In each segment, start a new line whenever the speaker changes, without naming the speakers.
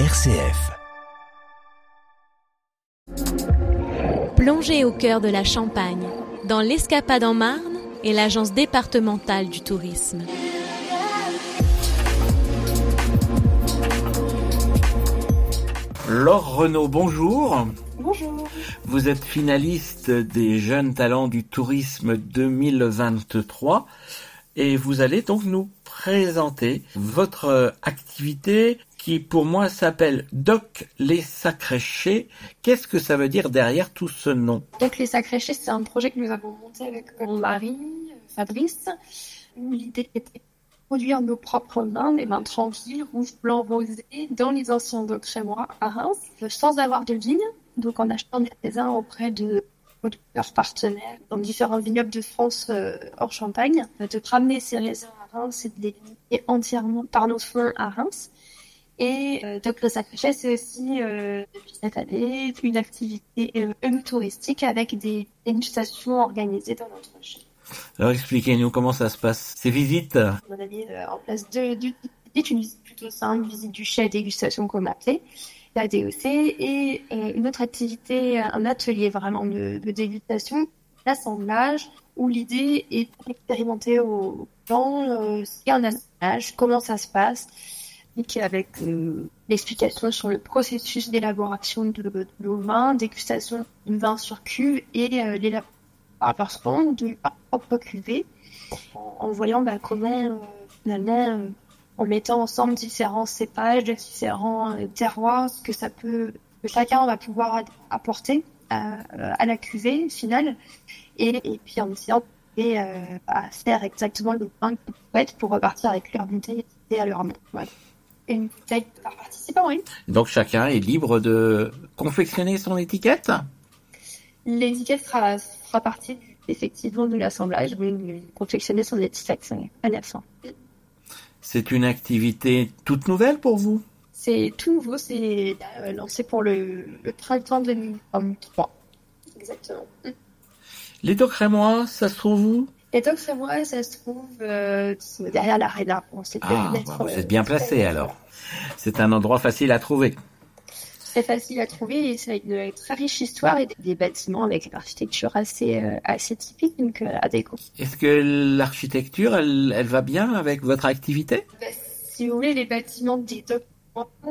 RCF.
Plongez au cœur de la Champagne, dans l'Escapade en Marne et l'Agence départementale du tourisme.
Laure Renaud, bonjour.
Bonjour.
Vous êtes finaliste des Jeunes Talents du Tourisme 2023 et vous allez donc nous présenter votre activité qui pour moi s'appelle Doc les Sacréchés. Qu'est-ce que ça veut dire derrière tout ce nom?
Doc les Sacréchés, c'est un projet que nous avons monté avec mon mari, Fabrice, où l'idée était produire nos propres mains, les mains tranquilles, rouge, blanc, rosé, dans les anciens docks crémois à Reims, sans avoir de vigne, donc en achetant des raisins auprès de leurs partenaires dans différents vignobles de France euh, hors Champagne, de ramener ces raisins à Reims et de les limiter entièrement par nos soins à Reims. Et euh, Doc le c'est aussi euh, depuis cette année une activité euh, touristique avec des dégustations organisées dans notre chef.
Alors expliquez-nous comment ça se passe, ces visites
On a mis euh, en place deux, deux une visite plutôt simple, visite du chef dégustation comme appelé, la DEC, et euh, une autre activité, un atelier vraiment de, dégustation, l'assemblage, où l'idée est d'expérimenter au plan euh, ce qu'est un assemblage, comment ça se passe, avec euh, l'explication sur le processus d'élaboration de, de nos vins, dégustation du vin sur cuve et euh, l'élaboration de leur propre cuvée, en voyant bah, comment euh, finalement, euh, en mettant ensemble différents cépages, différents euh, terroirs, ce que ça peut, que chacun va pouvoir apporter à, à la cuvée finale, et, et puis en essayant et, euh, à faire exactement le vin qu'ils souhaitent pour repartir avec leur bouteille et à leur main. Voilà. Et une bouteille par participant, oui.
Donc chacun est libre de confectionner son étiquette?
L'étiquette fera, fera partie effectivement de l'assemblage, mais confectionner son étiquette à la fin.
C'est une activité toute nouvelle pour vous?
C'est tout nouveau, c'est euh, lancé pour le, le printemps 2023. Exactement.
Les Docs Rémois, ça se trouve où?
Donc, c'est moi, ça se trouve euh, derrière l'arena.
Ah, bah, vous êtes bien placé alors. C'est un endroit facile à trouver.
Très facile à trouver et c'est une très riche histoire et des bâtiments avec une architecture assez, euh, assez typique, donc euh, à déco.
Est-ce que l'architecture, elle, elle va bien avec votre activité?
Bah, si vous voulez, les bâtiments des docks,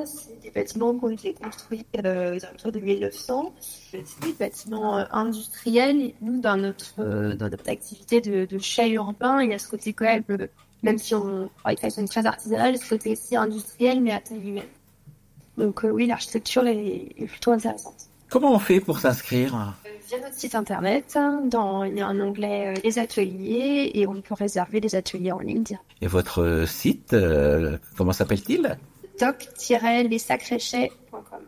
c'est des bâtiments qui ont été construits euh, aux alentours de 1900. C'est des bâtiments euh, industriels. Et nous, dans notre, euh, dans notre activité de, de chat urbain, il y a ce côté quand même, même si on travaille de façon très artisanale, ce côté aussi industriel, mais à taille humaine. Donc euh, oui, l'architecture est, est plutôt intéressante.
Comment on fait pour s'inscrire?
Via notre site internet, dans, il y a un onglet euh, les ateliers et on peut réserver les ateliers en ligne.
Et votre site, euh, comment s'appelle-t-il?
doc-lessacréchets.com.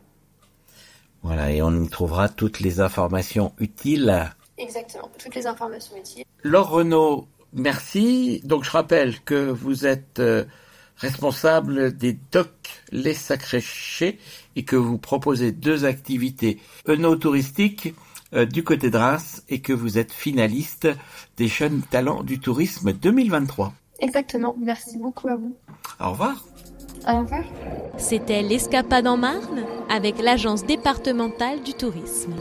Voilà, et on y trouvera toutes les informations utiles.
Exactement, toutes les informations utiles.
Laure Renaud, merci. Donc je rappelle que vous êtes euh, responsable des docks Les Sacréchés et que vous proposez deux activités œnotouristiques euh, du côté de Reims et que vous êtes finaliste des Jeunes Talents du Tourisme 2023.
Exactement, merci beaucoup à vous.
Au revoir.
Au revoir.
C'était l'Escapade en Marne avec l'Agence départementale du tourisme.